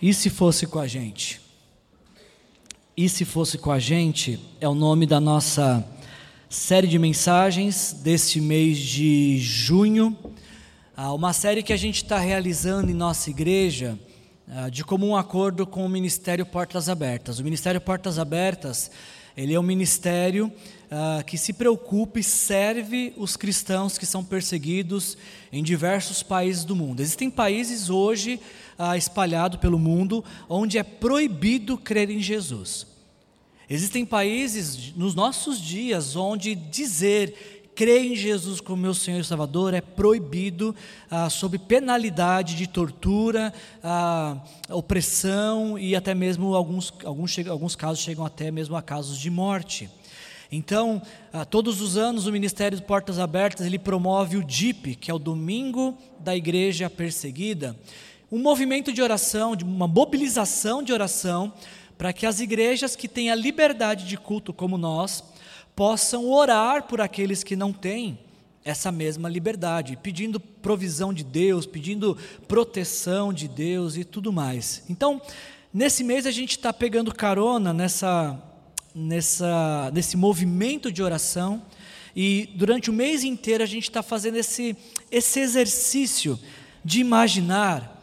E se fosse com a gente? E se fosse com a gente é o nome da nossa série de mensagens deste mês de junho. Ah, uma série que a gente está realizando em nossa igreja ah, de comum acordo com o Ministério Portas Abertas. O Ministério Portas Abertas ele é um ministério uh, que se preocupa e serve os cristãos que são perseguidos em diversos países do mundo. Existem países hoje uh, espalhados pelo mundo onde é proibido crer em Jesus. Existem países nos nossos dias onde dizer crer em Jesus como meu Senhor e Salvador é proibido ah, sob penalidade de tortura, ah, opressão e até mesmo alguns, alguns, alguns casos chegam até mesmo a casos de morte. Então, ah, todos os anos o Ministério de Portas Abertas ele promove o DIP, que é o Domingo da Igreja Perseguida, um movimento de oração, de uma mobilização de oração para que as igrejas que têm a liberdade de culto como nós possam orar por aqueles que não têm essa mesma liberdade, pedindo provisão de Deus, pedindo proteção de Deus e tudo mais. Então, nesse mês a gente está pegando carona nessa, nessa, nesse movimento de oração e durante o mês inteiro a gente está fazendo esse, esse exercício de imaginar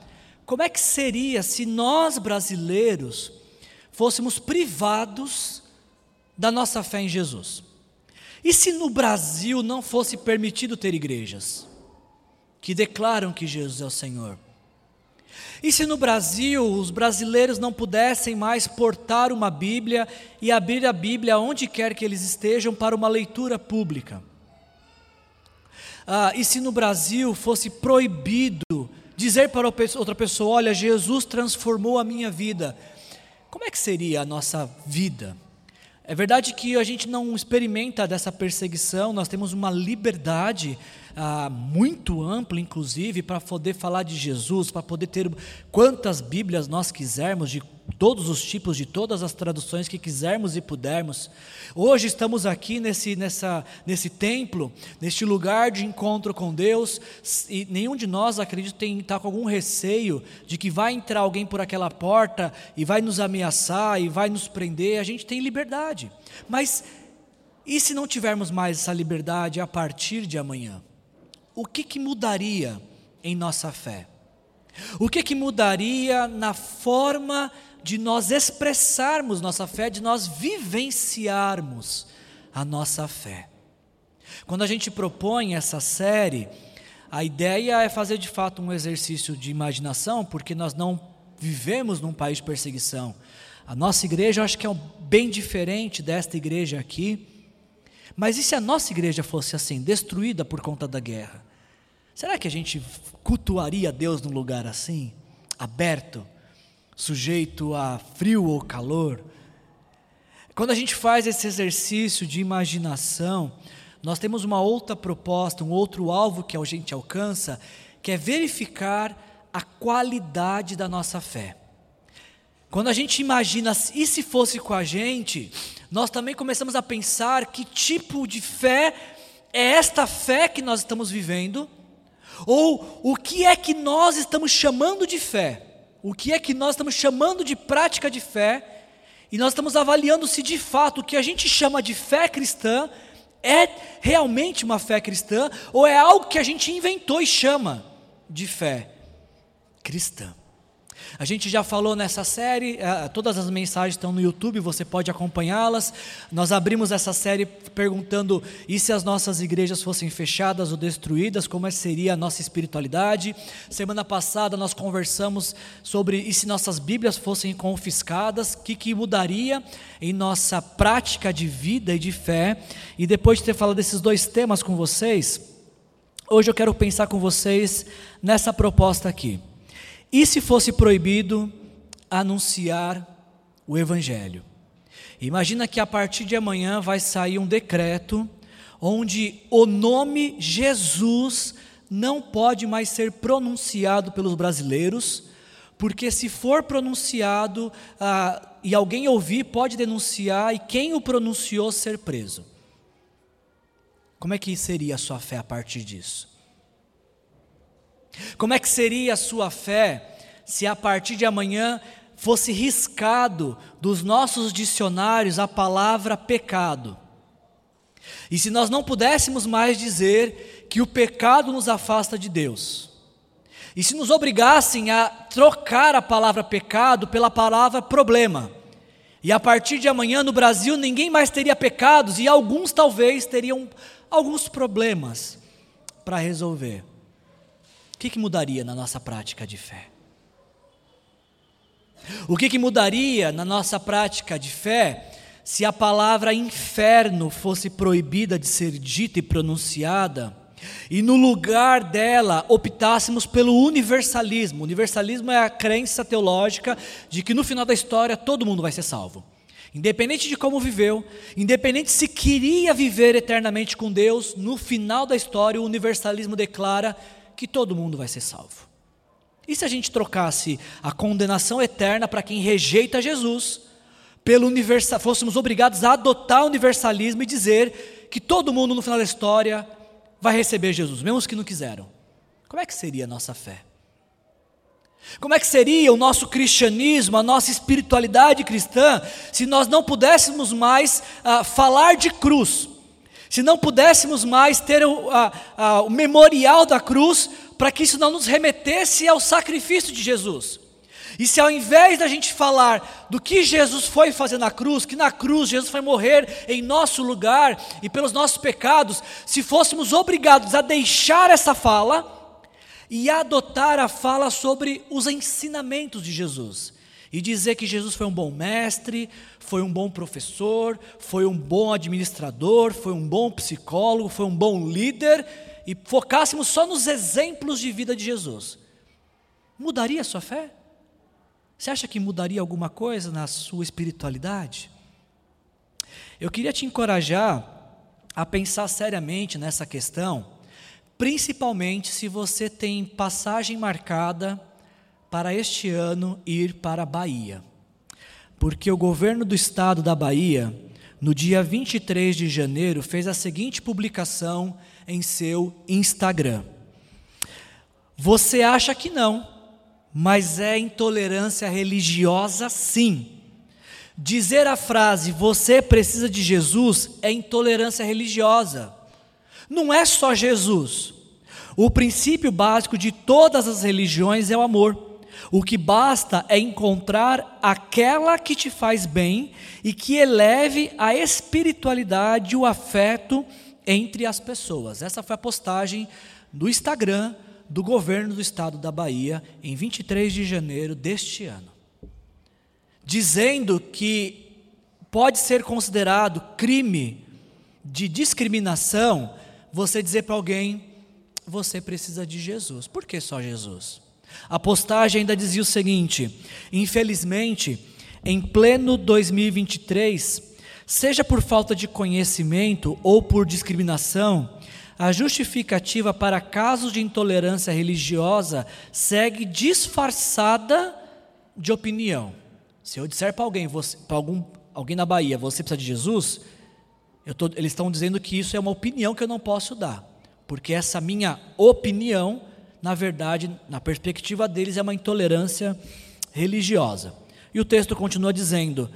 como é que seria se nós brasileiros fôssemos privados da nossa fé em Jesus. E se no Brasil não fosse permitido ter igrejas que declaram que Jesus é o Senhor? E se no Brasil os brasileiros não pudessem mais portar uma Bíblia e abrir a Bíblia onde quer que eles estejam para uma leitura pública? Ah, e se no Brasil fosse proibido dizer para outra pessoa: Olha, Jesus transformou a minha vida, como é que seria a nossa vida? É verdade que a gente não experimenta dessa perseguição, nós temos uma liberdade ah, muito ampla, inclusive, para poder falar de Jesus, para poder ter quantas Bíblias nós quisermos, de todos os tipos, de todas as traduções que quisermos e pudermos. Hoje estamos aqui nesse, nessa, nesse templo, neste lugar de encontro com Deus, e nenhum de nós, acredito, tem está com algum receio de que vai entrar alguém por aquela porta e vai nos ameaçar e vai nos prender. A gente tem liberdade. Mas e se não tivermos mais essa liberdade a partir de amanhã? O que, que mudaria em nossa fé? O que, que mudaria na forma de nós expressarmos nossa fé, de nós vivenciarmos a nossa fé? Quando a gente propõe essa série, a ideia é fazer de fato um exercício de imaginação, porque nós não vivemos num país de perseguição. A nossa igreja, eu acho que é bem diferente desta igreja aqui. Mas e se a nossa igreja fosse assim, destruída por conta da guerra? Será que a gente cultuaria Deus num lugar assim, aberto, sujeito a frio ou calor? Quando a gente faz esse exercício de imaginação, nós temos uma outra proposta, um outro alvo que a gente alcança, que é verificar a qualidade da nossa fé. Quando a gente imagina, e se fosse com a gente, nós também começamos a pensar que tipo de fé é esta fé que nós estamos vivendo, ou o que é que nós estamos chamando de fé, o que é que nós estamos chamando de prática de fé, e nós estamos avaliando se de fato o que a gente chama de fé cristã é realmente uma fé cristã, ou é algo que a gente inventou e chama de fé cristã. A gente já falou nessa série, eh, todas as mensagens estão no YouTube, você pode acompanhá-las. Nós abrimos essa série perguntando: e se as nossas igrejas fossem fechadas ou destruídas, como seria a nossa espiritualidade? Semana passada nós conversamos sobre: e se nossas Bíblias fossem confiscadas, o que, que mudaria em nossa prática de vida e de fé? E depois de ter falado desses dois temas com vocês, hoje eu quero pensar com vocês nessa proposta aqui. E se fosse proibido anunciar o Evangelho? Imagina que a partir de amanhã vai sair um decreto onde o nome Jesus não pode mais ser pronunciado pelos brasileiros, porque se for pronunciado ah, e alguém ouvir, pode denunciar e quem o pronunciou ser preso. Como é que seria a sua fé a partir disso? Como é que seria a sua fé se a partir de amanhã fosse riscado dos nossos dicionários a palavra pecado. E se nós não pudéssemos mais dizer que o pecado nos afasta de Deus. E se nos obrigassem a trocar a palavra pecado pela palavra problema. E a partir de amanhã no Brasil ninguém mais teria pecados e alguns talvez teriam alguns problemas para resolver. Que, que mudaria na nossa prática de fé? O que, que mudaria na nossa prática de fé se a palavra inferno fosse proibida de ser dita e pronunciada? e no lugar dela optássemos pelo universalismo. Universalismo é a crença teológica de que no final da história todo mundo vai ser salvo. Independente de como viveu, independente se queria viver eternamente com Deus, no final da história o universalismo declara que todo mundo vai ser salvo. E se a gente trocasse a condenação eterna para quem rejeita Jesus, pelo universal, fôssemos obrigados a adotar o universalismo e dizer que todo mundo no final da história vai receber Jesus, mesmo os que não quiseram. Como é que seria a nossa fé? Como é que seria o nosso cristianismo, a nossa espiritualidade cristã, se nós não pudéssemos mais uh, falar de cruz, se não pudéssemos mais ter o, uh, uh, o memorial da cruz, para que isso não nos remetesse ao sacrifício de Jesus? E se ao invés da gente falar do que Jesus foi fazer na cruz, que na cruz Jesus foi morrer em nosso lugar e pelos nossos pecados, se fôssemos obrigados a deixar essa fala e adotar a fala sobre os ensinamentos de Jesus, e dizer que Jesus foi um bom mestre, foi um bom professor, foi um bom administrador, foi um bom psicólogo, foi um bom líder, e focássemos só nos exemplos de vida de Jesus, mudaria a sua fé? Você acha que mudaria alguma coisa na sua espiritualidade? Eu queria te encorajar a pensar seriamente nessa questão, principalmente se você tem passagem marcada para este ano ir para a Bahia. Porque o governo do estado da Bahia, no dia 23 de janeiro, fez a seguinte publicação em seu Instagram. Você acha que não, mas é intolerância religiosa, sim. Dizer a frase você precisa de Jesus é intolerância religiosa. Não é só Jesus. O princípio básico de todas as religiões é o amor. O que basta é encontrar aquela que te faz bem e que eleve a espiritualidade e o afeto entre as pessoas. Essa foi a postagem do Instagram do governo do estado da Bahia em 23 de janeiro deste ano, dizendo que pode ser considerado crime de discriminação você dizer para alguém: você precisa de Jesus. Por que só Jesus? A postagem ainda dizia o seguinte: infelizmente, em pleno 2023, seja por falta de conhecimento ou por discriminação, a justificativa para casos de intolerância religiosa segue disfarçada de opinião. Se eu disser para alguém, para algum, alguém na Bahia, você precisa de Jesus, tô, eles estão dizendo que isso é uma opinião que eu não posso dar, porque essa minha opinião, na verdade, na perspectiva deles, é uma intolerância religiosa. E o texto continua dizendo: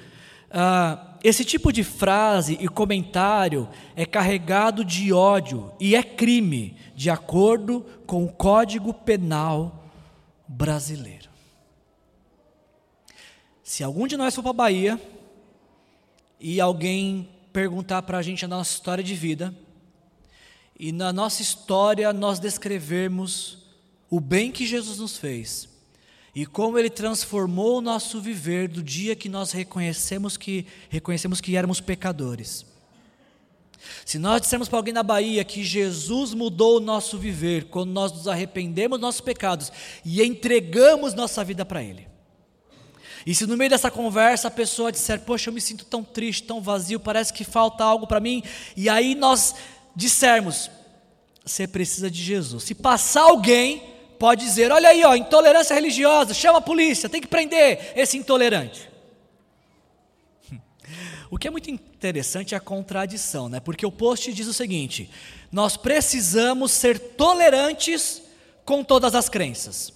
ah, esse tipo de frase e comentário é carregado de ódio e é crime, de acordo com o Código Penal brasileiro. Se algum de nós for para a Bahia e alguém perguntar para a gente a nossa história de vida, e na nossa história nós descrevermos o bem que Jesus nos fez, e como ele transformou o nosso viver do dia que nós reconhecemos que reconhecemos que éramos pecadores. Se nós dissermos para alguém na Bahia que Jesus mudou o nosso viver quando nós nos arrependemos dos nossos pecados e entregamos nossa vida para Ele. E se no meio dessa conversa a pessoa disser, poxa, eu me sinto tão triste, tão vazio, parece que falta algo para mim, e aí nós dissermos, você precisa de Jesus. Se passar alguém pode dizer: olha aí, ó, intolerância religiosa, chama a polícia, tem que prender esse intolerante. O que é muito interessante é a contradição, né? Porque o post diz o seguinte: nós precisamos ser tolerantes com todas as crenças.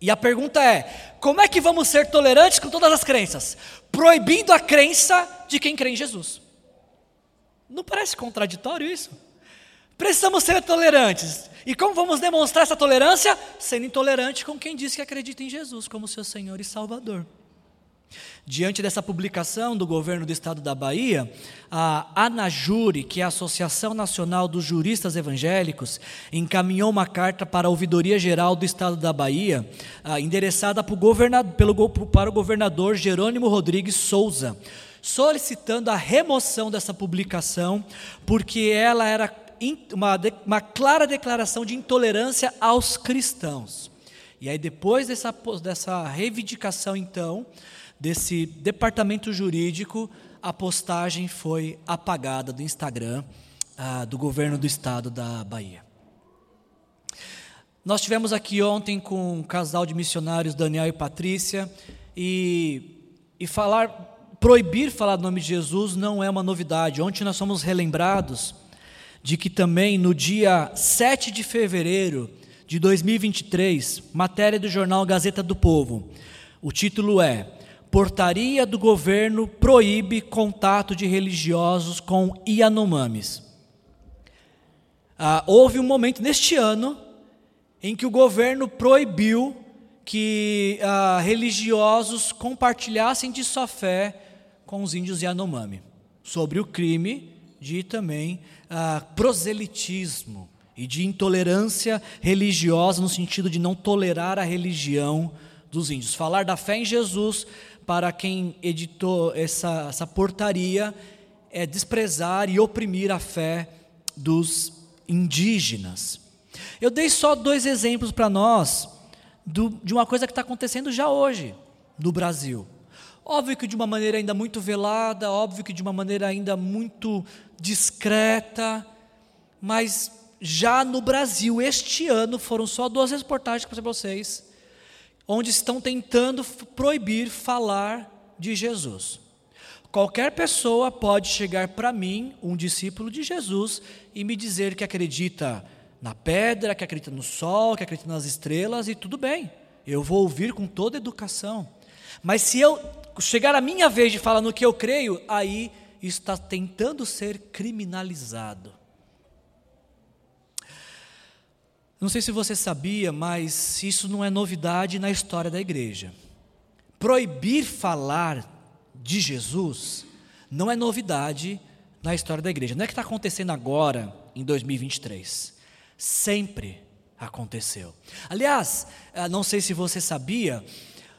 E a pergunta é: como é que vamos ser tolerantes com todas as crenças? Proibindo a crença de quem crê em Jesus. Não parece contraditório isso? Precisamos ser tolerantes. E como vamos demonstrar essa tolerância? Sendo intolerante com quem diz que acredita em Jesus como seu Senhor e Salvador. Diante dessa publicação do governo do estado da Bahia, a ANAJURI, que é a Associação Nacional dos Juristas Evangélicos, encaminhou uma carta para a Ouvidoria Geral do estado da Bahia, endereçada pelo, para o governador Jerônimo Rodrigues Souza, solicitando a remoção dessa publicação, porque ela era uma, uma clara declaração de intolerância aos cristãos. E aí, depois dessa, dessa reivindicação, então, desse departamento jurídico, a postagem foi apagada do Instagram ah, do governo do estado da Bahia. Nós tivemos aqui ontem com um casal de missionários, Daniel e Patrícia, e, e falar, proibir falar do nome de Jesus não é uma novidade. Ontem nós fomos relembrados de que também no dia 7 de fevereiro de 2023, matéria do jornal Gazeta do Povo, o título é Portaria do governo proíbe contato de religiosos com Yanomamis. Ah, houve um momento neste ano em que o governo proibiu que ah, religiosos compartilhassem de sua fé com os índios Yanomami, sobre o crime de também ah, proselitismo e de intolerância religiosa, no sentido de não tolerar a religião dos índios. Falar da fé em Jesus para quem editou essa, essa portaria é desprezar e oprimir a fé dos indígenas. Eu dei só dois exemplos para nós do, de uma coisa que está acontecendo já hoje no Brasil. Óbvio que de uma maneira ainda muito velada, óbvio que de uma maneira ainda muito discreta, mas já no Brasil, este ano, foram só duas reportagens para vocês, onde estão tentando proibir falar de Jesus. Qualquer pessoa pode chegar para mim, um discípulo de Jesus, e me dizer que acredita na pedra, que acredita no sol, que acredita nas estrelas, e tudo bem, eu vou ouvir com toda educação. Mas se eu chegar a minha vez de falar no que eu creio, aí está tentando ser criminalizado. Não sei se você sabia, mas isso não é novidade na história da igreja. Proibir falar de Jesus não é novidade na história da igreja. Não é que está acontecendo agora, em 2023. Sempre aconteceu. Aliás, ah, não sei se você sabia,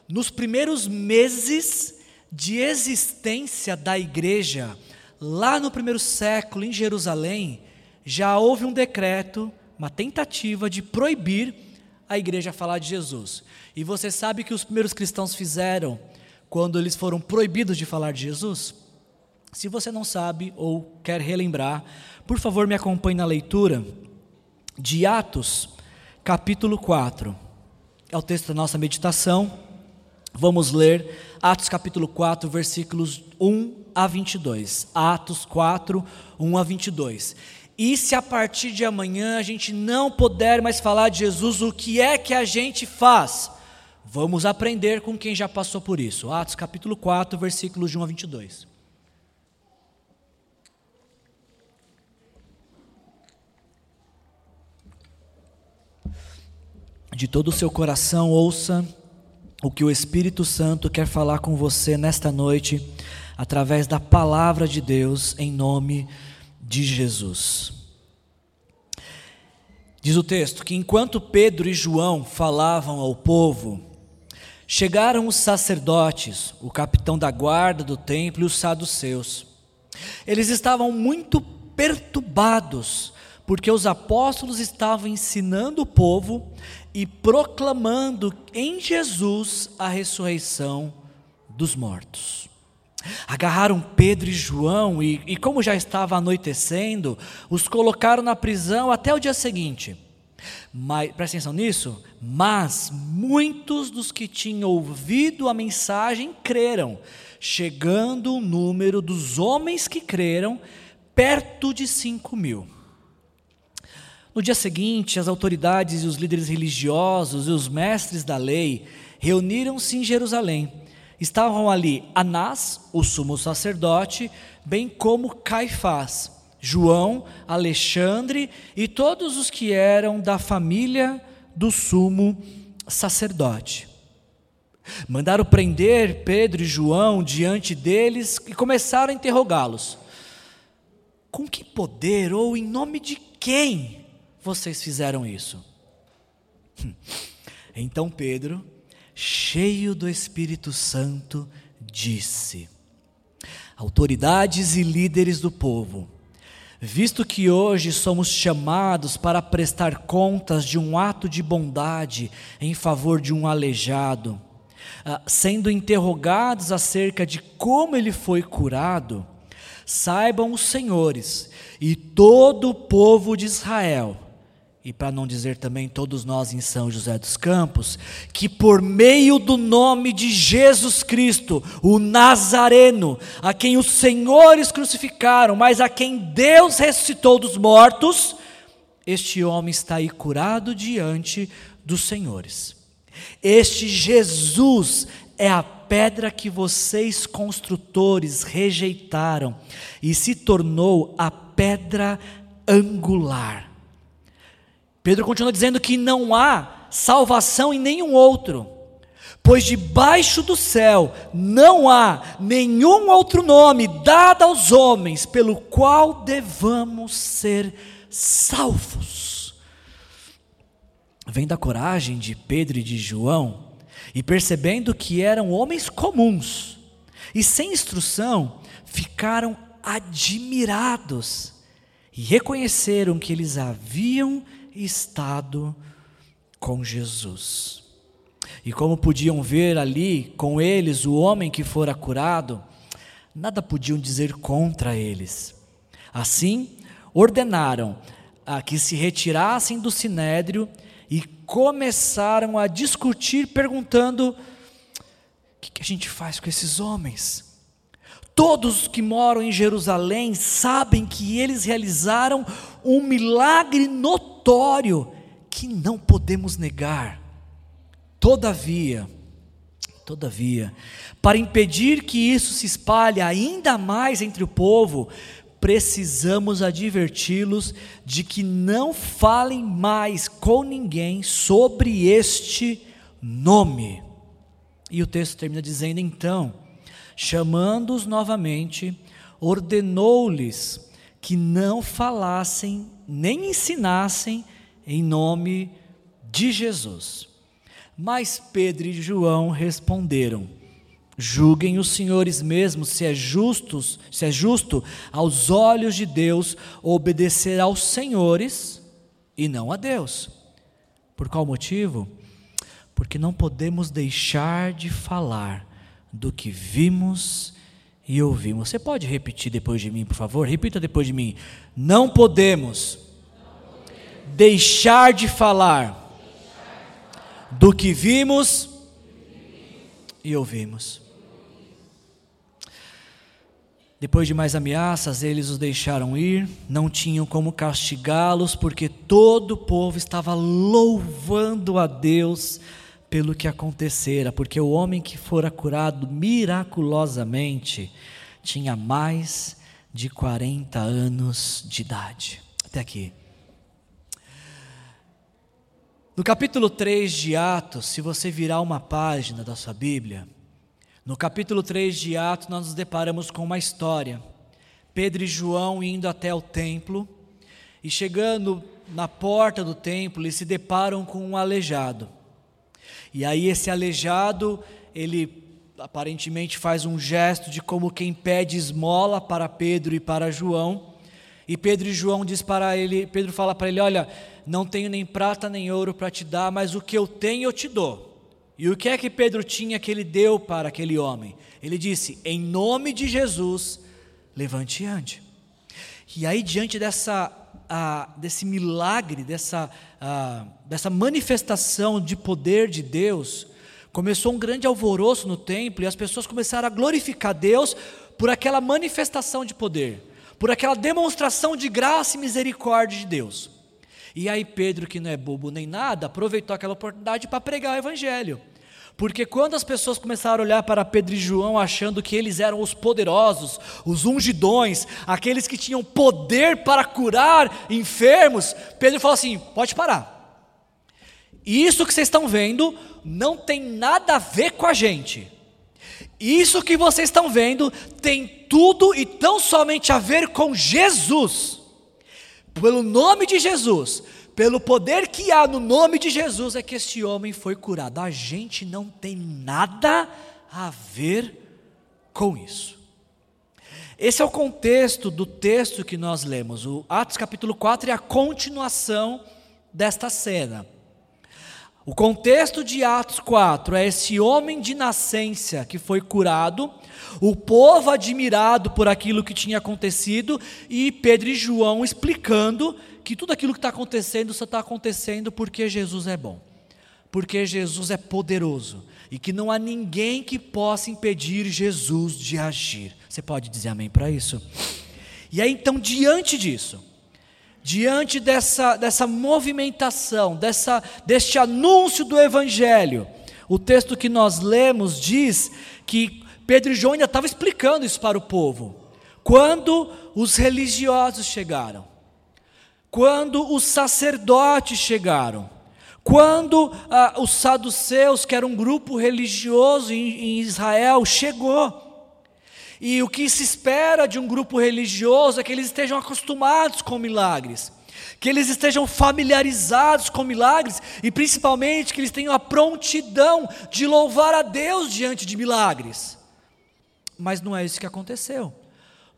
nos primeiros meses de existência da igreja, lá no primeiro século, em Jerusalém, já houve um decreto, uma tentativa de proibir a igreja falar de Jesus. E você sabe que os primeiros cristãos fizeram quando eles foram proibidos de falar de Jesus? Se você não sabe ou quer relembrar, por favor me acompanhe na leitura de Atos, capítulo 4. É o texto da nossa meditação. Vamos ler Atos capítulo 4, versículos 1 a 22. Atos 4, 1 a 22. E se a partir de amanhã a gente não puder mais falar de Jesus, o que é que a gente faz? Vamos aprender com quem já passou por isso. Atos capítulo 4, versículos de 1 a 22. De todo o seu coração, ouça o que o Espírito Santo quer falar com você nesta noite, através da palavra de Deus, em nome de Jesus. Diz o texto que enquanto Pedro e João falavam ao povo, chegaram os sacerdotes, o capitão da guarda do templo e os saduceus. Eles estavam muito perturbados, porque os apóstolos estavam ensinando o povo e proclamando em Jesus a ressurreição dos mortos. Agarraram Pedro e João e, e, como já estava anoitecendo, os colocaram na prisão até o dia seguinte. Mas, presta atenção nisso, mas muitos dos que tinham ouvido a mensagem creram, chegando o número dos homens que creram perto de cinco mil. No dia seguinte, as autoridades e os líderes religiosos e os mestres da lei reuniram-se em Jerusalém. Estavam ali Anás, o sumo sacerdote, bem como Caifás, João, Alexandre e todos os que eram da família do sumo sacerdote. Mandaram prender Pedro e João diante deles e começaram a interrogá-los. Com que poder ou em nome de quem vocês fizeram isso? Então Pedro, cheio do Espírito Santo, disse: Autoridades e líderes do povo, visto que hoje somos chamados para prestar contas de um ato de bondade em favor de um aleijado, ah, sendo interrogados acerca de como ele foi curado, saibam os senhores e todo o povo de Israel, e para não dizer também todos nós em São José dos Campos, que por meio do nome de Jesus Cristo, o Nazareno, a quem os senhores crucificaram, mas a quem Deus ressuscitou dos mortos, este homem está aí curado diante dos senhores. Este Jesus é a pedra que vocês construtores rejeitaram e se tornou a pedra angular. Pedro continua dizendo que não há salvação em nenhum outro, pois debaixo do céu não há nenhum outro nome dado aos homens pelo qual devamos ser salvos. Vem da coragem de Pedro e de João e percebendo que eram homens comuns e sem instrução, ficaram admirados e reconheceram que eles haviam estado com Jesus. E como podiam ver ali com eles o homem que fora curado, nada podiam dizer contra eles. Assim, ordenaram a que se retirassem do sinédrio e começaram a discutir, perguntando: o que, que a gente faz com esses homens? Todos que moram em Jerusalém sabem que eles realizaram um milagre notório que não podemos negar. Todavia, todavia, para impedir que isso se espalhe ainda mais entre o povo, precisamos adverti-los de que não falem mais com ninguém sobre este nome. E o texto termina dizendo então: chamando-os novamente, ordenou-lhes que não falassem nem ensinassem em nome de Jesus. Mas Pedro e João responderam: Julguem os senhores mesmos se é justos, se é justo aos olhos de Deus obedecer aos senhores e não a Deus. Por qual motivo? Porque não podemos deixar de falar do que vimos e ouvimos. Você pode repetir depois de mim, por favor? Repita depois de mim. Não podemos deixar de falar do que vimos e ouvimos. Depois de mais ameaças, eles os deixaram ir, não tinham como castigá-los, porque todo o povo estava louvando a Deus pelo que acontecera, porque o homem que fora curado miraculosamente tinha mais de 40 anos de idade. Até aqui. No capítulo 3 de Atos, se você virar uma página da sua Bíblia, no capítulo 3 de Atos, nós nos deparamos com uma história. Pedro e João indo até o templo e chegando na porta do templo, eles se deparam com um aleijado. E aí esse aleijado, ele aparentemente faz um gesto de como quem pede esmola para Pedro e para João. E Pedro e João diz para ele, Pedro fala para ele, olha, não tenho nem prata nem ouro para te dar, mas o que eu tenho eu te dou. E o que é que Pedro tinha que ele deu para aquele homem? Ele disse: Em nome de Jesus, levante e ande. E aí, diante dessa, desse milagre, dessa, dessa manifestação de poder de Deus, começou um grande alvoroço no templo e as pessoas começaram a glorificar Deus por aquela manifestação de poder, por aquela demonstração de graça e misericórdia de Deus. E aí Pedro, que não é bobo nem nada, aproveitou aquela oportunidade para pregar o evangelho. Porque quando as pessoas começaram a olhar para Pedro e João achando que eles eram os poderosos, os ungidões, aqueles que tinham poder para curar enfermos, Pedro falou assim: pode parar. Isso que vocês estão vendo não tem nada a ver com a gente. Isso que vocês estão vendo tem tudo e tão somente a ver com Jesus. Pelo nome de Jesus, pelo poder que há no nome de Jesus, é que este homem foi curado. A gente não tem nada a ver com isso. Esse é o contexto do texto que nós lemos. O Atos capítulo 4 é a continuação desta cena. O contexto de Atos 4 é esse homem de nascença que foi curado, o povo admirado por aquilo que tinha acontecido e Pedro e João explicando que tudo aquilo que está acontecendo só está acontecendo porque Jesus é bom, porque Jesus é poderoso e que não há ninguém que possa impedir Jesus de agir. Você pode dizer amém para isso? E aí então, diante disso, diante dessa, dessa movimentação, dessa, deste anúncio do Evangelho, o texto que nós lemos diz que Pedro e João ainda estavam explicando isso para o povo. Quando os religiosos chegaram, quando os sacerdotes chegaram, quando ah, os saduceus, que era um grupo religioso em, em Israel, chegou. E o que se espera de um grupo religioso é que eles estejam acostumados com milagres, que eles estejam familiarizados com milagres e principalmente que eles tenham a prontidão de louvar a Deus diante de milagres. Mas não é isso que aconteceu.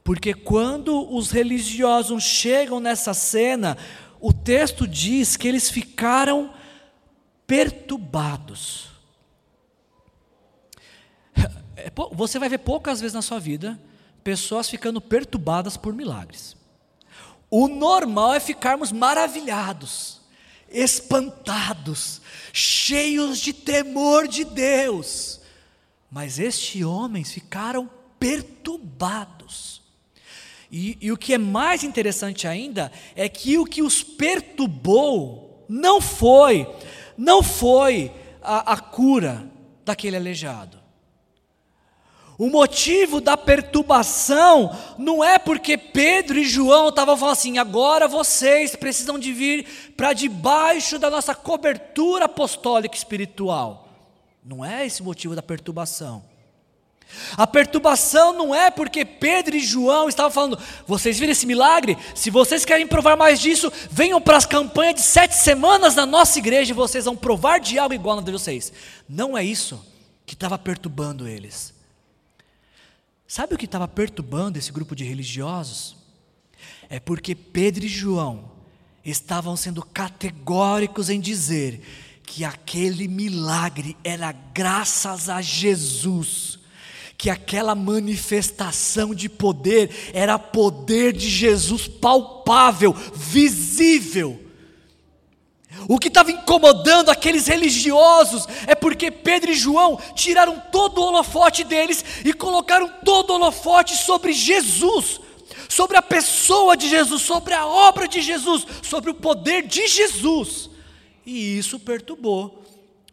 Porque quando os religiosos chegam nessa cena, o texto diz que eles ficaram perturbados. É, você vai ver poucas vezes na sua vida pessoas ficando perturbadas por milagres. O normal é ficarmos maravilhados, espantados, cheios de temor de Deus. Mas estes homens ficaram perturbados. E, e, o que é mais interessante ainda é que o que os perturbou não foi, não foi a, a cura daquele aleijado. O motivo da perturbação não é porque Pedro e João estavam falando assim: agora vocês precisam de vir para debaixo da nossa cobertura apostólica espiritual. Não é esse o motivo da perturbação. A perturbação não é porque Pedro e João estavam falando, vocês viram esse milagre? Se vocês querem provar mais disso, venham para as campanhas de sete semanas na nossa igreja e vocês vão provar de algo igual na de vocês. Não é isso que estava perturbando eles. Sabe o que estava perturbando esse grupo de religiosos? É porque Pedro e João estavam sendo categóricos em dizer que aquele milagre era graças a Jesus, que aquela manifestação de poder era poder de Jesus palpável, visível. O que estava incomodando aqueles religiosos é porque Pedro e João tiraram todo o holofote deles e colocaram todo o holofote sobre Jesus, sobre a pessoa de Jesus, sobre a obra de Jesus, sobre o poder de Jesus. E isso perturbou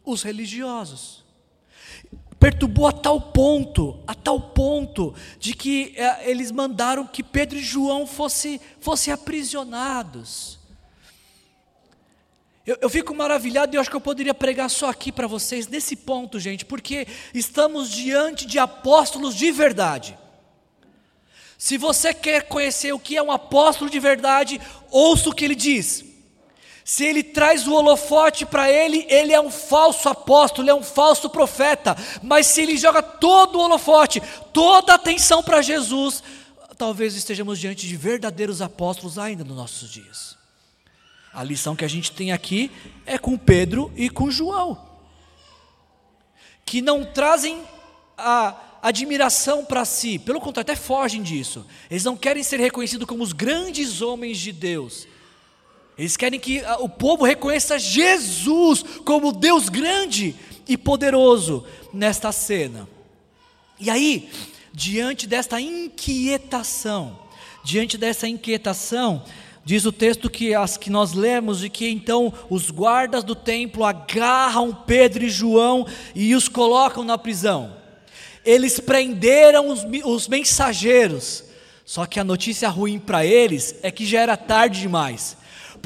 os religiosos. Perturbou a tal ponto, a tal ponto, de que é, eles mandaram que Pedro e João fossem fosse aprisionados. Eu, eu fico maravilhado e acho que eu poderia pregar só aqui para vocês, nesse ponto, gente, porque estamos diante de apóstolos de verdade. Se você quer conhecer o que é um apóstolo de verdade, ouça o que ele diz. Se ele traz o holofote para ele, ele é um falso apóstolo, é um falso profeta. Mas se ele joga todo o holofote, toda a atenção para Jesus, talvez estejamos diante de verdadeiros apóstolos ainda nos nossos dias. A lição que a gente tem aqui é com Pedro e com João, que não trazem a admiração para si, pelo contrário, até fogem disso. Eles não querem ser reconhecidos como os grandes homens de Deus. Eles querem que o povo reconheça Jesus como Deus grande e poderoso nesta cena. E aí, diante desta inquietação, diante dessa inquietação, Diz o texto que as que nós lemos e que então os guardas do templo agarram Pedro e João e os colocam na prisão. Eles prenderam os, os mensageiros. Só que a notícia ruim para eles é que já era tarde demais.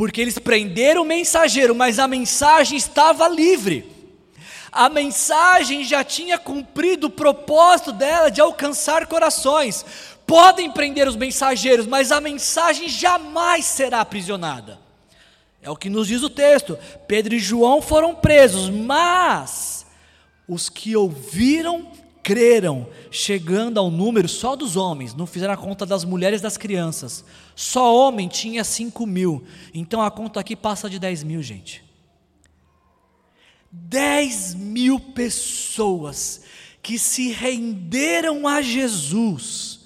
Porque eles prenderam o mensageiro, mas a mensagem estava livre. A mensagem já tinha cumprido o propósito dela de alcançar corações podem prender os mensageiros, mas a mensagem jamais será aprisionada. É o que nos diz o texto. Pedro e João foram presos, mas os que ouviram creram, chegando ao número só dos homens, não fizeram a conta das mulheres e das crianças. Só homem tinha 5 mil. Então a conta aqui passa de 10 mil, gente. 10 mil pessoas que se renderam a Jesus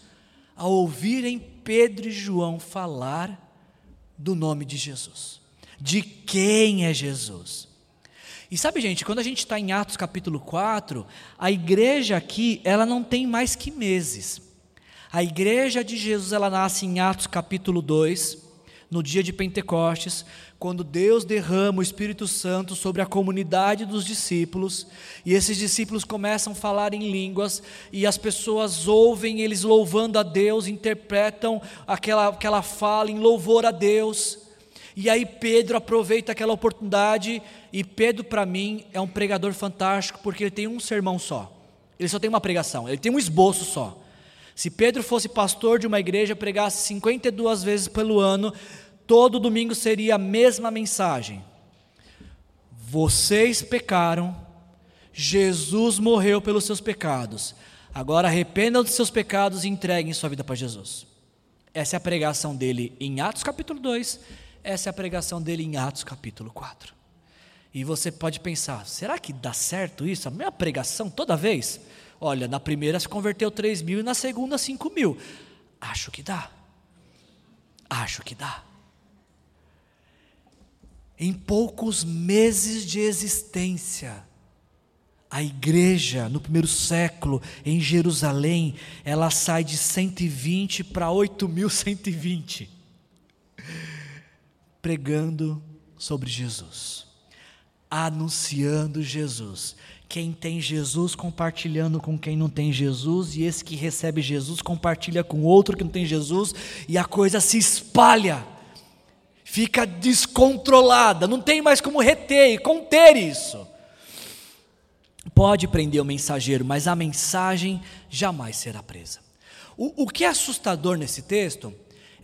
ao ouvirem Pedro e João falar do nome de Jesus, de quem é Jesus. E sabe, gente, quando a gente está em Atos capítulo 4, a igreja aqui, ela não tem mais que meses. A igreja de Jesus, ela nasce em Atos capítulo 2, no dia de Pentecostes, quando Deus derrama o Espírito Santo sobre a comunidade dos discípulos, e esses discípulos começam a falar em línguas, e as pessoas ouvem eles louvando a Deus, interpretam aquela, aquela fala em louvor a Deus, e aí Pedro aproveita aquela oportunidade, e Pedro, para mim, é um pregador fantástico, porque ele tem um sermão só, ele só tem uma pregação, ele tem um esboço só. Se Pedro fosse pastor de uma igreja, pregasse 52 vezes pelo ano, todo domingo seria a mesma mensagem. Vocês pecaram, Jesus morreu pelos seus pecados. Agora arrependam dos seus pecados e entreguem sua vida para Jesus. Essa é a pregação dele em Atos capítulo 2, essa é a pregação dele em Atos capítulo 4. E você pode pensar, será que dá certo isso? A mesma pregação toda vez? Olha, na primeira se converteu 3 mil e na segunda 5 mil. Acho que dá. Acho que dá. Em poucos meses de existência, a igreja no primeiro século em Jerusalém, ela sai de 120 para 8.120, pregando sobre Jesus, anunciando Jesus. Quem tem Jesus compartilhando com quem não tem Jesus, e esse que recebe Jesus compartilha com outro que não tem Jesus, e a coisa se espalha fica descontrolada, não tem mais como reter e conter isso. Pode prender o mensageiro, mas a mensagem jamais será presa. O, o que é assustador nesse texto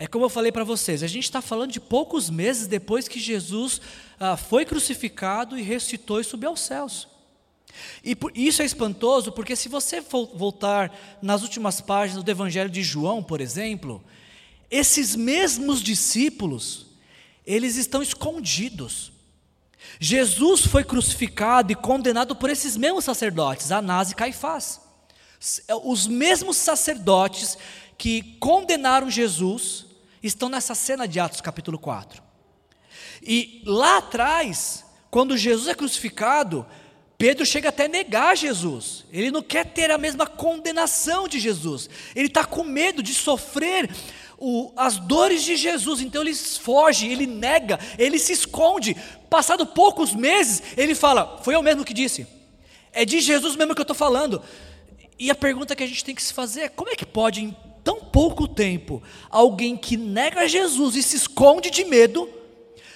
é como eu falei para vocês, a gente está falando de poucos meses depois que Jesus ah, foi crucificado e ressuscitou e subiu aos céus. E por, isso é espantoso, porque se você voltar nas últimas páginas do Evangelho de João, por exemplo, esses mesmos discípulos, eles estão escondidos. Jesus foi crucificado e condenado por esses mesmos sacerdotes, Anás e Caifás. É, os mesmos sacerdotes que condenaram Jesus estão nessa cena de Atos capítulo 4. E lá atrás, quando Jesus é crucificado, Pedro chega até a negar Jesus. Ele não quer ter a mesma condenação de Jesus. Ele está com medo de sofrer o, as dores de Jesus, então ele foge, ele nega, ele se esconde. Passado poucos meses, ele fala: Foi eu mesmo que disse, é de Jesus mesmo que eu estou falando. E a pergunta que a gente tem que se fazer é: como é que pode, tão pouco tempo, alguém que nega Jesus e se esconde de medo,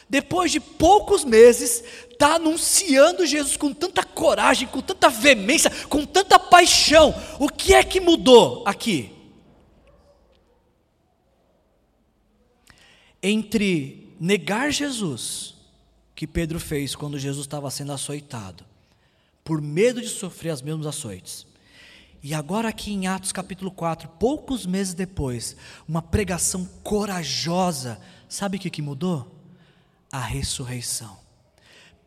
depois de poucos meses, está anunciando Jesus com tanta coragem, com tanta veemência, com tanta paixão? O que é que mudou aqui? entre negar Jesus, que Pedro fez quando Jesus estava sendo açoitado, por medo de sofrer as mesmas açoites, e agora, aqui em Atos capítulo 4, poucos meses depois, uma pregação corajosa, sabe o que, mudou? A ressurreição.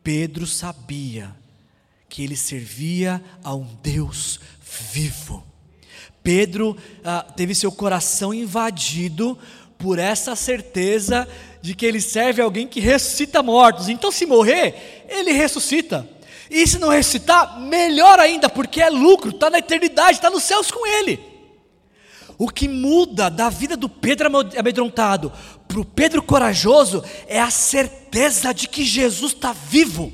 Pedro sabia que ele servia a um Deus vivo. Pedro ah, teve seu coração invadido por essa certeza de que ele serve alguém que ressuscita mortos. Então, se morrer, ele ressuscita. E se não ressuscitar, melhor ainda, porque é lucro, está na eternidade, está nos céus com ele. O que muda da vida do Pedro amedrontado para o Pedro corajoso é a certeza de que Jesus está vivo,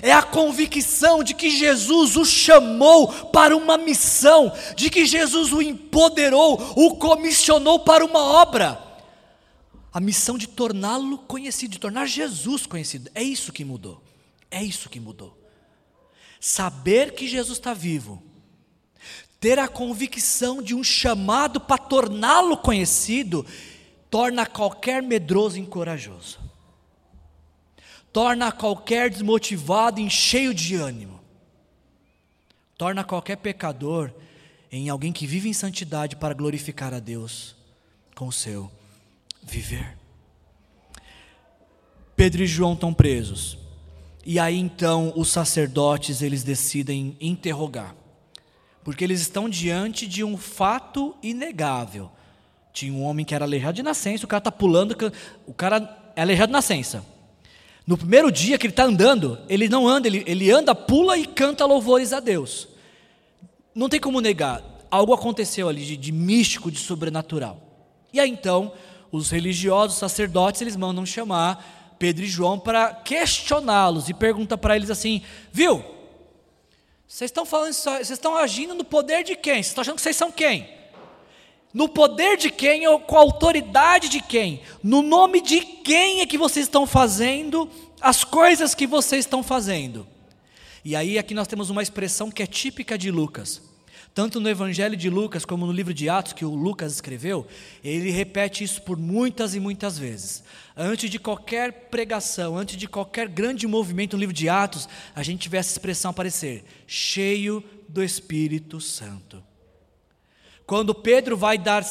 é a convicção de que Jesus o chamou para uma missão, de que Jesus o empoderou, o comissionou para uma obra. A missão de torná-lo conhecido, de tornar Jesus conhecido. É isso que mudou. É isso que mudou. Saber que Jesus está vivo ter a convicção de um chamado para torná-lo conhecido, torna qualquer medroso encorajoso, torna qualquer desmotivado em cheio de ânimo, torna qualquer pecador em alguém que vive em santidade para glorificar a Deus com o seu viver. Pedro e João estão presos. E aí então os sacerdotes eles decidem interrogar porque eles estão diante de um fato inegável. Tinha um homem que era aleijado de nascença, o cara está pulando, o cara é aleijado de nascença. No primeiro dia que ele está andando, ele não anda, ele, ele anda, pula e canta louvores a Deus. Não tem como negar, algo aconteceu ali de, de místico, de sobrenatural. E aí então, os religiosos, os sacerdotes, eles mandam chamar Pedro e João para questioná-los e pergunta para eles assim: viu? Vocês estão falando vocês estão agindo no poder de quem? Vocês estão achando que vocês são quem? No poder de quem ou com a autoridade de quem? No nome de quem é que vocês estão fazendo as coisas que vocês estão fazendo? E aí aqui nós temos uma expressão que é típica de Lucas. Tanto no Evangelho de Lucas como no livro de Atos que o Lucas escreveu, ele repete isso por muitas e muitas vezes. Antes de qualquer pregação, antes de qualquer grande movimento no livro de Atos, a gente vê essa expressão aparecer: cheio do Espírito Santo. Quando Pedro vai dar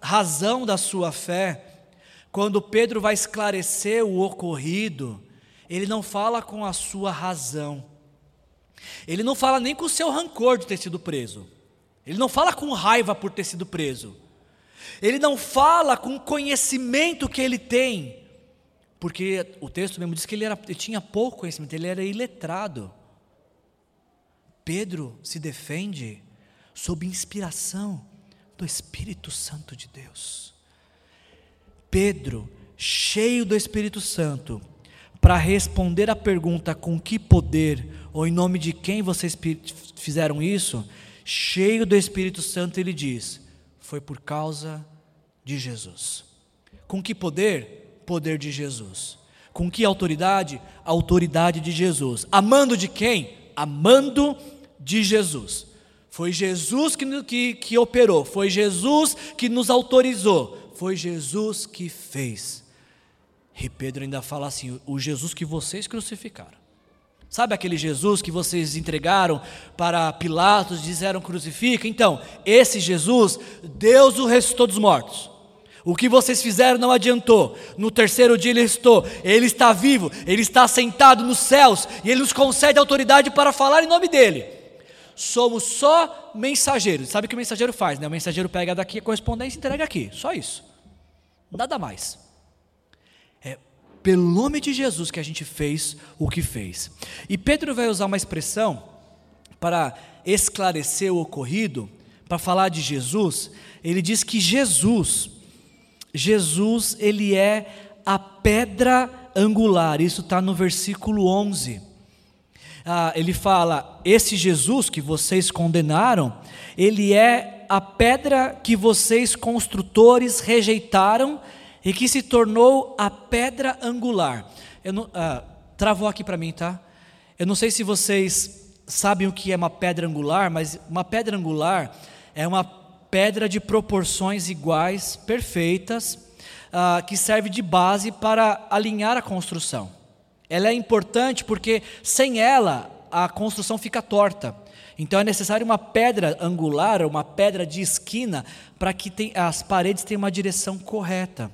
razão da sua fé, quando Pedro vai esclarecer o ocorrido, ele não fala com a sua razão, ele não fala nem com o seu rancor de ter sido preso, ele não fala com raiva por ter sido preso, ele não fala com o conhecimento que ele tem, porque o texto mesmo diz que ele, era, ele tinha pouco conhecimento, ele era iletrado. Pedro se defende sob inspiração do Espírito Santo de Deus. Pedro, cheio do Espírito Santo, para responder a pergunta com que poder ou em nome de quem vocês fizeram isso, cheio do Espírito Santo, ele diz: foi por causa de Jesus. Com que poder? poder de Jesus. Com que autoridade? Autoridade de Jesus. Amando de quem? Amando de Jesus. Foi Jesus que, que, que operou, foi Jesus que nos autorizou, foi Jesus que fez. E Pedro ainda fala assim: o Jesus que vocês crucificaram. Sabe aquele Jesus que vocês entregaram para Pilatos, disseram crucifica? Então, esse Jesus, Deus o ressuscitou dos mortos. O que vocês fizeram não adiantou. No terceiro dia ele restou. Ele está vivo, ele está sentado nos céus e ele nos concede autoridade para falar em nome dele. Somos só mensageiros. Sabe o que o mensageiro faz? Né? O mensageiro pega daqui a correspondência e entrega aqui. Só isso. Nada mais. Pelo nome de Jesus que a gente fez o que fez. E Pedro vai usar uma expressão para esclarecer o ocorrido, para falar de Jesus. Ele diz que Jesus Jesus, ele é a pedra angular, isso está no versículo 11. Ah, ele fala: Esse Jesus que vocês condenaram, ele é a pedra que vocês construtores rejeitaram e que se tornou a pedra angular. Não, ah, travou aqui para mim, tá? Eu não sei se vocês sabem o que é uma pedra angular, mas uma pedra angular é uma pedra de proporções iguais, perfeitas, uh, que serve de base para alinhar a construção. Ela é importante porque sem ela a construção fica torta. Então é necessário uma pedra angular, uma pedra de esquina, para que tem, as paredes tenham uma direção correta.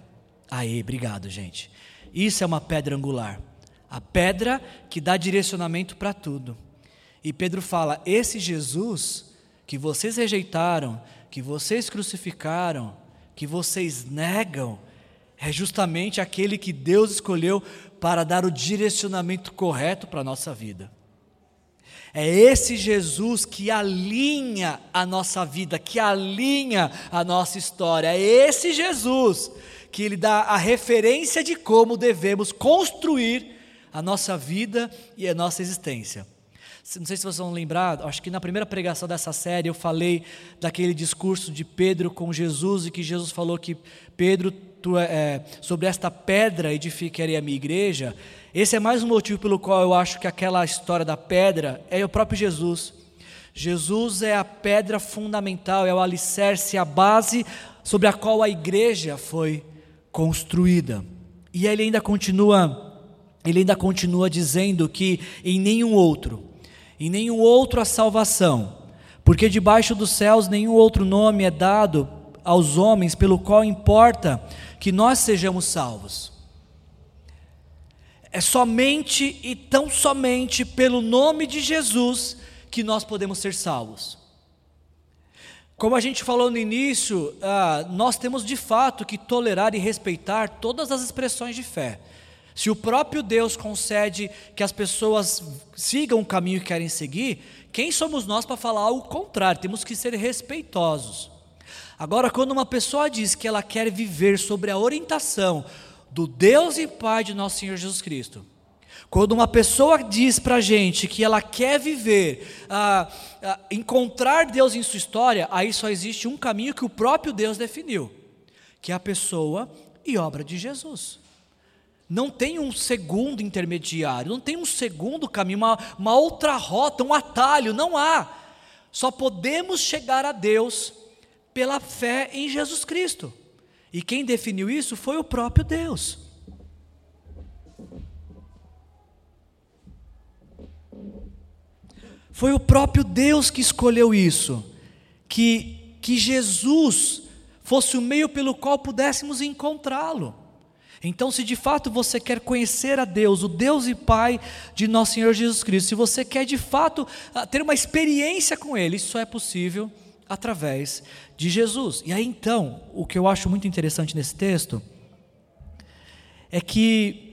Aí, obrigado, gente. Isso é uma pedra angular. A pedra que dá direcionamento para tudo. E Pedro fala: esse Jesus que vocês rejeitaram, que vocês crucificaram, que vocês negam, é justamente aquele que Deus escolheu para dar o direcionamento correto para a nossa vida. É esse Jesus que alinha a nossa vida, que alinha a nossa história. É esse Jesus que ele dá a referência de como devemos construir a nossa vida e a nossa existência. Não sei se vocês vão lembrar, acho que na primeira pregação dessa série eu falei daquele discurso de Pedro com Jesus e que Jesus falou que Pedro, tu, é, é sobre esta pedra edificarei a minha igreja. Esse é mais um motivo pelo qual eu acho que aquela história da pedra é o próprio Jesus. Jesus é a pedra fundamental, é o alicerce, a base sobre a qual a igreja foi construída. E ele ainda continua, ele ainda continua dizendo que em nenhum outro, em nenhum outro a salvação, porque debaixo dos céus nenhum outro nome é dado aos homens pelo qual importa que nós sejamos salvos. É somente e tão somente pelo nome de Jesus que nós podemos ser salvos. Como a gente falou no início, ah, nós temos de fato que tolerar e respeitar todas as expressões de fé. Se o próprio Deus concede que as pessoas sigam o caminho que querem seguir, quem somos nós para falar algo contrário? Temos que ser respeitosos. Agora, quando uma pessoa diz que ela quer viver sobre a orientação do Deus e Pai de nosso Senhor Jesus Cristo. Quando uma pessoa diz para a gente que ela quer viver, ah, ah, encontrar Deus em sua história, aí só existe um caminho que o próprio Deus definiu, que é a pessoa e obra de Jesus. Não tem um segundo intermediário, não tem um segundo caminho, uma, uma outra rota, um atalho, não há. Só podemos chegar a Deus pela fé em Jesus Cristo. E quem definiu isso foi o próprio Deus. Foi o próprio Deus que escolheu isso, que, que Jesus fosse o meio pelo qual pudéssemos encontrá-lo. Então, se de fato você quer conhecer a Deus, o Deus e Pai de nosso Senhor Jesus Cristo, se você quer de fato ah, ter uma experiência com Ele, isso só é possível através de Jesus. E aí então, o que eu acho muito interessante nesse texto é que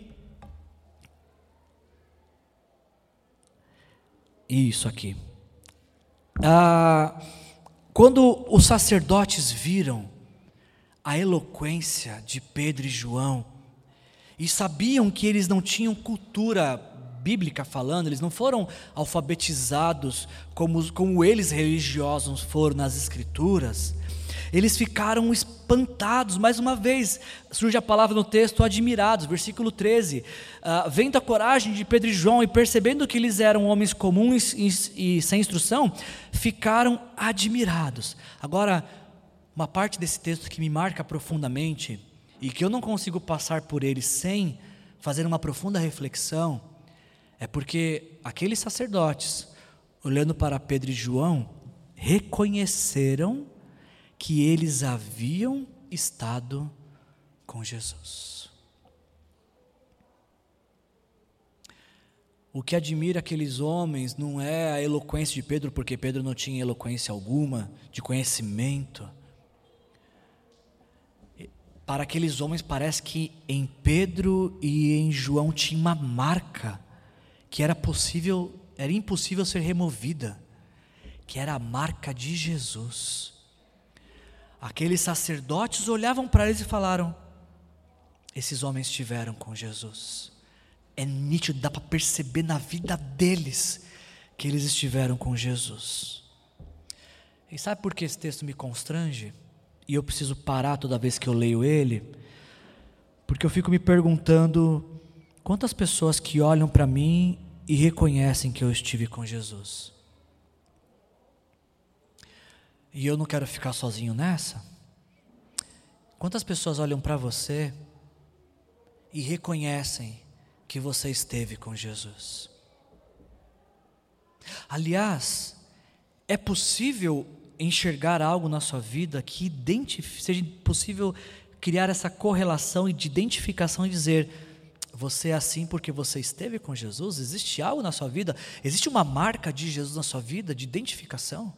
isso aqui. Ah, quando os sacerdotes viram a eloquência de Pedro e João e sabiam que eles não tinham cultura bíblica falando, eles não foram alfabetizados como, como eles religiosos foram nas escrituras. Eles ficaram espantados, mais uma vez, surge a palavra no texto, admirados, versículo 13. Uh, ah, vendo a coragem de Pedro e João e percebendo que eles eram homens comuns e, e sem instrução, ficaram admirados. Agora, uma parte desse texto que me marca profundamente e que eu não consigo passar por ele sem fazer uma profunda reflexão é porque aqueles sacerdotes, olhando para Pedro e João, reconheceram que eles haviam estado com Jesus. O que admira aqueles homens não é a eloquência de Pedro, porque Pedro não tinha eloquência alguma, de conhecimento. Para aqueles homens parece que em Pedro e em João tinha uma marca que era possível, era impossível ser removida, que era a marca de Jesus. Aqueles sacerdotes olhavam para eles e falaram: esses homens estiveram com Jesus. É nítido, dá para perceber na vida deles que eles estiveram com Jesus. E sabe por que esse texto me constrange? E eu preciso parar toda vez que eu leio ele? Porque eu fico me perguntando Quantas pessoas que olham para mim e reconhecem que eu estive com Jesus? E eu não quero ficar sozinho nessa? Quantas pessoas olham para você e reconhecem que você esteve com Jesus? Aliás, é possível enxergar algo na sua vida que seja possível criar essa correlação e de identificação e dizer: você é assim porque você esteve com Jesus? Existe algo na sua vida? Existe uma marca de Jesus na sua vida, de identificação?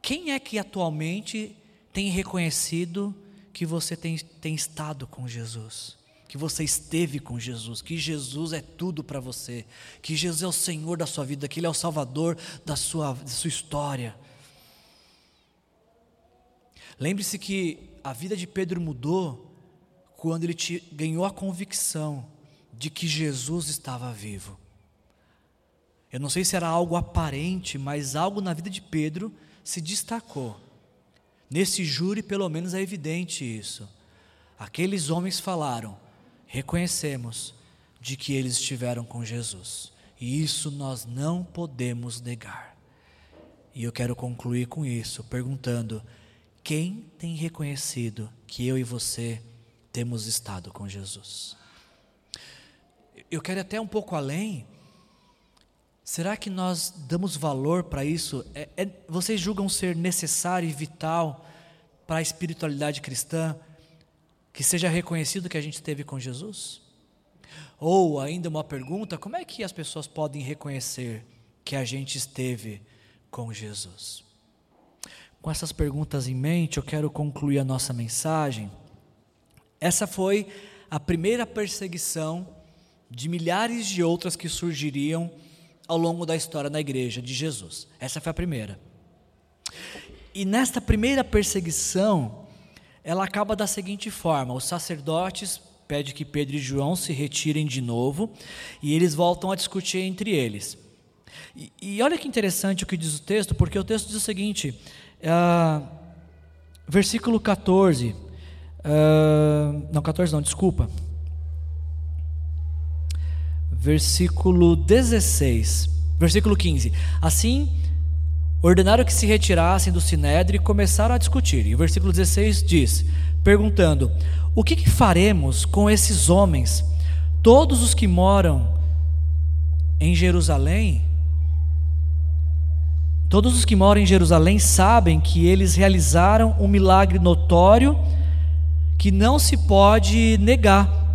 Quem é que atualmente tem reconhecido que você tem, tem estado com Jesus? que você esteve com Jesus, que Jesus é tudo para você, que Jesus é o Senhor da sua vida, que Ele é o Salvador da sua, da sua história. Lembre-se que a vida de Pedro mudou quando ele te, ganhou a convicção de que Jesus estava vivo. Eu não sei se era algo aparente, mas algo na vida de Pedro se destacou. Nesse júri, pelo menos, é evidente isso. Aqueles homens falaram: reconhecemos de que eles estiveram com Jesus. E isso nós não podemos negar. E eu quero concluir com isso, perguntando: quem tem reconhecido que eu e você temos estado com Jesus? Eu quero até um pouco além. Será que nós damos valor para isso? É, é, vocês julgam ser necessário e vital para a espiritualidade cristã que seja reconhecido que a gente esteve com Jesus? Ou ainda uma pergunta: como é que as pessoas podem reconhecer que a gente esteve com Jesus? Com essas perguntas em mente, eu quero concluir a nossa mensagem. Essa foi a primeira perseguição de milhares de outras que surgiriam ao longo da história da igreja de Jesus. Essa foi a primeira. E nesta primeira perseguição, ela acaba da seguinte forma: os sacerdotes pedem que Pedro e João se retirem de novo e eles voltam a discutir entre eles. E, e olha que interessante o que diz o texto, porque o texto diz o seguinte, uh, versículo 14, uh, ah, não, 14 não, desculpa, versículo 16, versículo 15: Assim ordenaram que se retirassem do sinédrio e começaram a discutir. E o versículo 16 diz: perguntando: O que, que faremos com esses homens, todos os que moram em Jerusalém? Todos os que moram em Jerusalém sabem que eles realizaram um milagre notório que não se pode negar.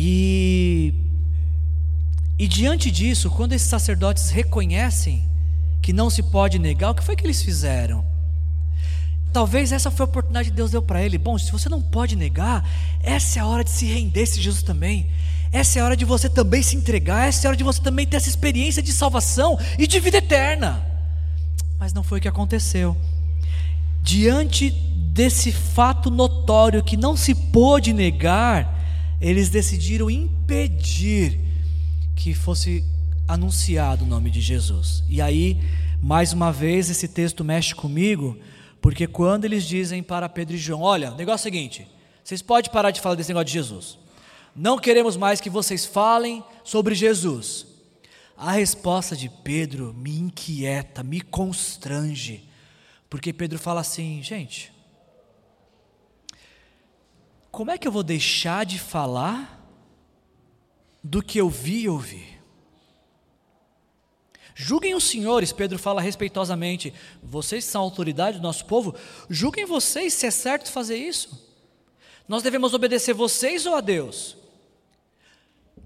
E e diante disso, quando esses sacerdotes reconhecem que não se pode negar, o que foi que eles fizeram? Talvez essa foi a oportunidade que Deus deu para ele. Bom, se você não pode negar, essa é a hora de se render esse Jesus também. Essa é a hora de você também se entregar, essa é a hora de você também ter essa experiência de salvação e de vida eterna. Mas não foi o que aconteceu. Diante desse fato notório que não se pôde negar, eles decidiram impedir que fosse anunciado o nome de Jesus. E aí, mais uma vez, esse texto mexe comigo, porque quando eles dizem para Pedro e João: Olha, negócio é o seguinte, vocês podem parar de falar desse negócio de Jesus. Não queremos mais que vocês falem sobre Jesus. A resposta de Pedro me inquieta, me constrange, porque Pedro fala assim: gente, como é que eu vou deixar de falar do que eu vi e ouvi. Julguem os senhores, Pedro fala respeitosamente, vocês são a autoridade do nosso povo, julguem vocês se é certo fazer isso. Nós devemos obedecer vocês ou a Deus?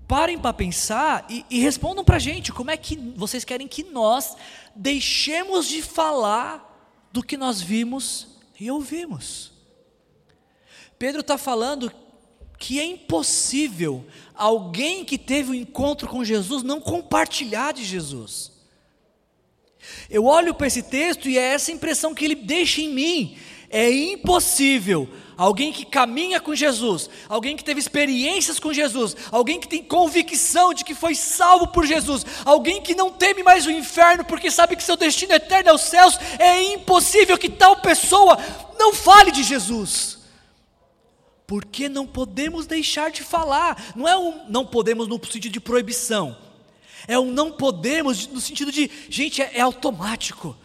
Parem para pensar e, e respondam para a gente como é que vocês querem que nós deixemos de falar do que nós vimos e ouvimos. Pedro está falando que é impossível alguém que teve um encontro com Jesus não compartilhar de Jesus. Eu olho para esse texto e é essa impressão que ele deixa em mim. É impossível alguém que caminha com Jesus, alguém que teve experiências com Jesus, alguém que tem convicção de que foi salvo por Jesus, alguém que não teme mais o inferno porque sabe que seu destino eterno é os céus, é impossível que tal pessoa não fale de Jesus porque não podemos deixar de falar. Não é um não podemos no sentido de proibição, é um não podemos no sentido de, gente, é, é automático,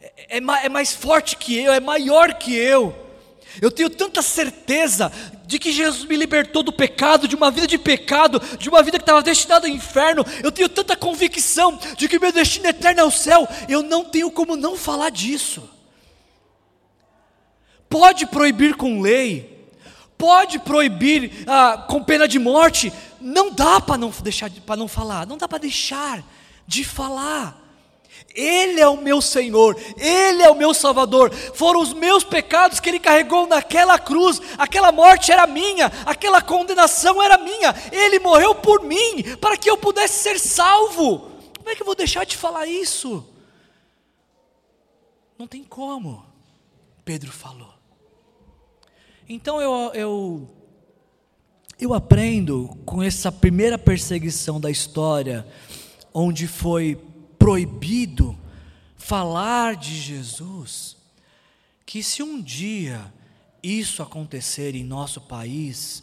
é, é, é mais forte que eu, é maior que eu. Eu tenho tanta certeza de que Jesus me libertou do pecado, de uma vida de pecado, de uma vida que estava destinada ao inferno. Eu tenho tanta convicção de que meu destino eterno é o céu. Eu não tenho como não falar disso. Pode proibir com lei, pode proibir ah, com pena de morte, não dá para não deixar para não falar, não dá para deixar de falar. Ele é o meu Senhor, Ele é o meu Salvador. Foram os meus pecados que Ele carregou naquela cruz. Aquela morte era minha, aquela condenação era minha. Ele morreu por mim, para que eu pudesse ser salvo. Como é que eu vou deixar de falar isso? Não tem como, Pedro falou. Então eu, eu, eu aprendo com essa primeira perseguição da história, onde foi proibido falar de Jesus, que se um dia isso acontecer em nosso país,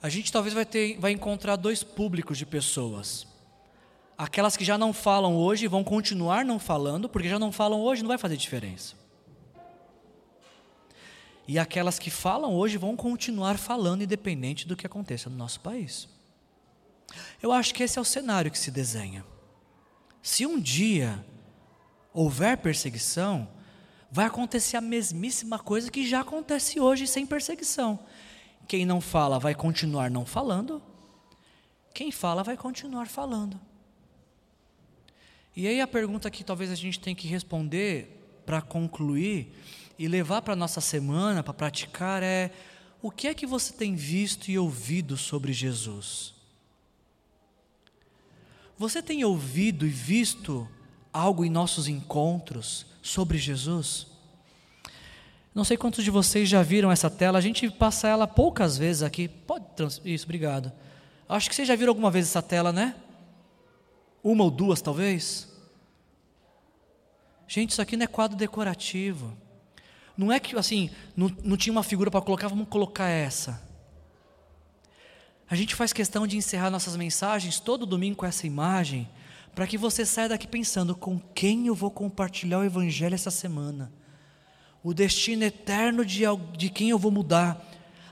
a gente talvez vai, ter, vai encontrar dois públicos de pessoas. Aquelas que já não falam hoje vão continuar não falando, porque já não falam hoje, não vai fazer diferença. E aquelas que falam hoje vão continuar falando, independente do que aconteça no nosso país. Eu acho que esse é o cenário que se desenha. Se um dia houver perseguição, vai acontecer a mesmíssima coisa que já acontece hoje sem perseguição. Quem não fala vai continuar não falando, quem fala vai continuar falando. E aí a pergunta que talvez a gente tenha que responder para concluir e levar para a nossa semana, para praticar, é: o que é que você tem visto e ouvido sobre Jesus? Você tem ouvido e visto algo em nossos encontros sobre Jesus? Não sei quantos de vocês já viram essa tela, a gente passa ela poucas vezes aqui. Pode. Isso, obrigado. Acho que vocês já viram alguma vez essa tela, né? Uma ou duas, talvez. Gente, isso aqui não é quadro decorativo. Não é que assim, não, não tinha uma figura para colocar, vamos colocar essa. A gente faz questão de encerrar nossas mensagens todo domingo com essa imagem, para que você saia daqui pensando com quem eu vou compartilhar o Evangelho essa semana, o destino eterno de, de quem eu vou mudar.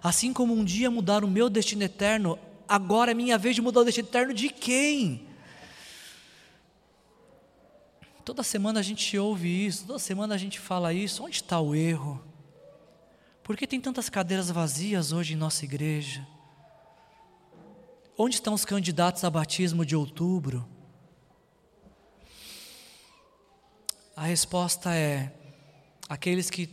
Assim como um dia mudar o meu destino eterno, agora é minha vez de mudar o destino eterno de quem? Toda semana a gente ouve isso, toda semana a gente fala isso. Onde está o erro? Por que tem tantas cadeiras vazias hoje em nossa igreja? Onde estão os candidatos a batismo de outubro? A resposta é: aqueles que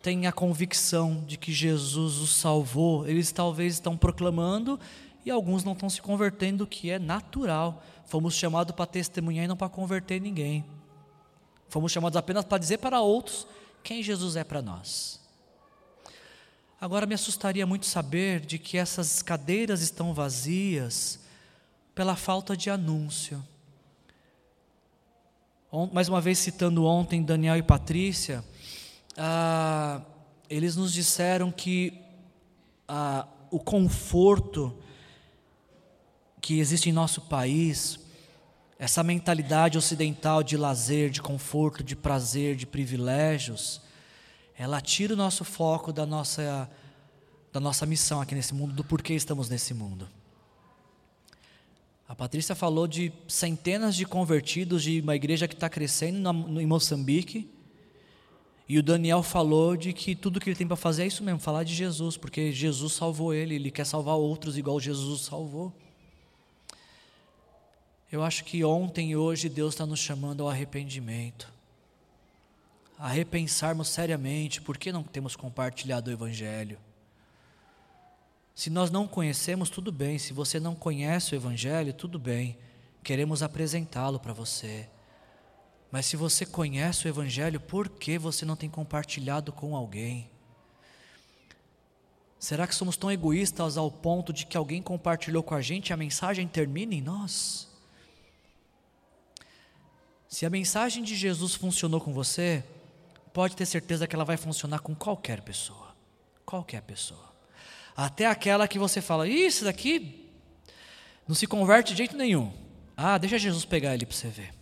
têm a convicção de que Jesus os salvou, eles talvez estão proclamando e alguns não estão se convertendo, o que é natural. Fomos chamados para testemunhar e não para converter ninguém. Fomos chamados apenas para dizer para outros quem Jesus é para nós. Agora me assustaria muito saber de que essas cadeiras estão vazias pela falta de anúncio. Mais uma vez citando ontem Daniel e Patrícia, ah, eles nos disseram que ah, o conforto que existe em nosso país, essa mentalidade ocidental de lazer, de conforto, de prazer, de privilégios, ela tira o nosso foco da nossa, da nossa missão aqui nesse mundo, do porquê estamos nesse mundo. A Patrícia falou de centenas de convertidos de uma igreja que está crescendo na, no, em Moçambique. E o Daniel falou de que tudo que ele tem para fazer é isso mesmo, falar de Jesus, porque Jesus salvou ele, ele quer salvar outros igual Jesus salvou. Eu acho que ontem e hoje Deus está nos chamando ao arrependimento a repensarmos seriamente por que não temos compartilhado o Evangelho. Se nós não conhecemos, tudo bem. Se você não conhece o Evangelho, tudo bem. Queremos apresentá-lo para você. Mas se você conhece o Evangelho, por que você não tem compartilhado com alguém? Será que somos tão egoístas ao ponto de que alguém compartilhou com a gente e a mensagem termina em nós? Se a mensagem de Jesus funcionou com você, pode ter certeza que ela vai funcionar com qualquer pessoa. Qualquer pessoa. Até aquela que você fala, isso daqui não se converte de jeito nenhum. Ah, deixa Jesus pegar ele para você ver.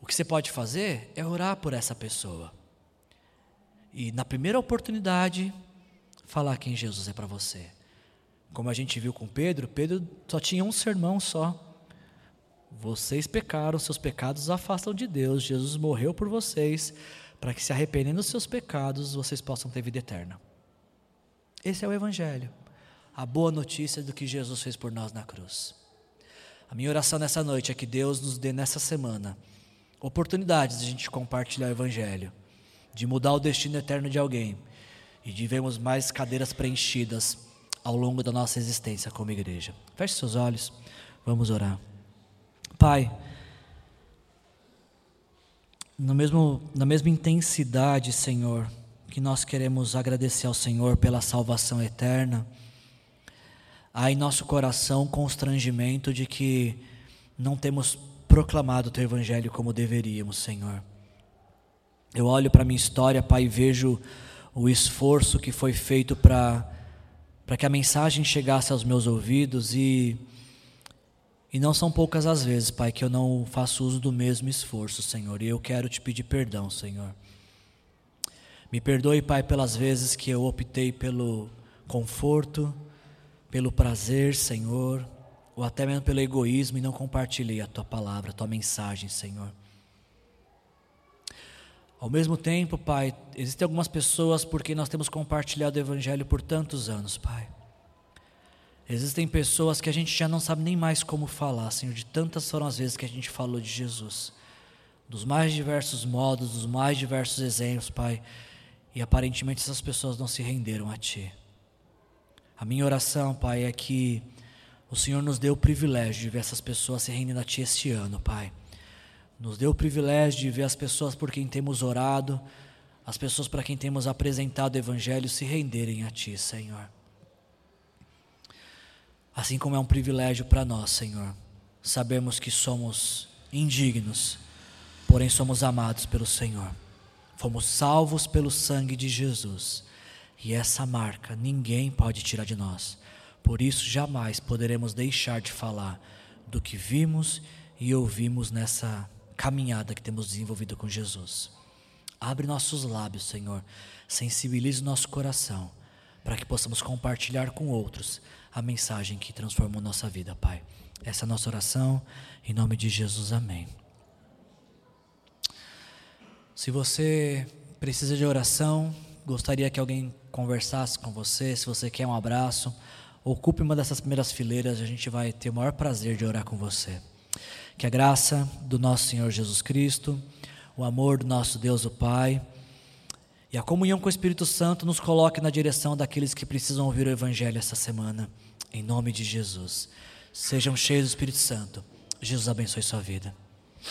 O que você pode fazer é orar por essa pessoa. E na primeira oportunidade, falar quem Jesus é para você. Como a gente viu com Pedro, Pedro só tinha um sermão só. Vocês pecaram, seus pecados os afastam de Deus. Jesus morreu por vocês, para que se arrependendo dos seus pecados, vocês possam ter vida eterna. Esse é o Evangelho, a boa notícia do que Jesus fez por nós na cruz. A minha oração nessa noite é que Deus nos dê nessa semana oportunidades de a gente compartilhar o Evangelho, de mudar o destino eterno de alguém e de vermos mais cadeiras preenchidas ao longo da nossa existência como igreja. Feche seus olhos, vamos orar. Pai, no mesmo, na mesma intensidade, Senhor, que nós queremos agradecer ao Senhor pela salvação eterna, há em nosso coração constrangimento de que não temos proclamado o Teu Evangelho como deveríamos, Senhor. Eu olho para a minha história, Pai, e vejo o esforço que foi feito para que a mensagem chegasse aos meus ouvidos e e não são poucas as vezes, Pai, que eu não faço uso do mesmo esforço, Senhor, e eu quero te pedir perdão, Senhor. Me perdoe, Pai, pelas vezes que eu optei pelo conforto, pelo prazer, Senhor, ou até mesmo pelo egoísmo e não compartilhei a tua palavra, a tua mensagem, Senhor. Ao mesmo tempo, Pai, existem algumas pessoas por quem nós temos compartilhado o Evangelho por tantos anos, Pai. Existem pessoas que a gente já não sabe nem mais como falar, Senhor, de tantas foram as vezes que a gente falou de Jesus. Dos mais diversos modos, dos mais diversos exemplos, Pai. E aparentemente essas pessoas não se renderam a Ti. A minha oração, Pai, é que o Senhor nos dê o privilégio de ver essas pessoas se rendendo a Ti este ano, Pai. Nos dê o privilégio de ver as pessoas por quem temos orado, as pessoas para quem temos apresentado o Evangelho se renderem a Ti, Senhor. Assim como é um privilégio para nós, Senhor, sabemos que somos indignos, porém somos amados pelo Senhor. Fomos salvos pelo sangue de Jesus. E essa marca ninguém pode tirar de nós. Por isso jamais poderemos deixar de falar do que vimos e ouvimos nessa caminhada que temos desenvolvido com Jesus. Abre nossos lábios, Senhor, sensibilize nosso coração, para que possamos compartilhar com outros a mensagem que transformou nossa vida, Pai. Essa é a nossa oração, em nome de Jesus, amém. Se você precisa de oração, gostaria que alguém conversasse com você, se você quer um abraço, ocupe uma dessas primeiras fileiras, a gente vai ter o maior prazer de orar com você. Que a graça do nosso Senhor Jesus Cristo, o amor do nosso Deus o Pai e a comunhão com o Espírito Santo nos coloque na direção daqueles que precisam ouvir o Evangelho essa semana. Em nome de Jesus. Sejam cheios do Espírito Santo. Jesus abençoe sua vida.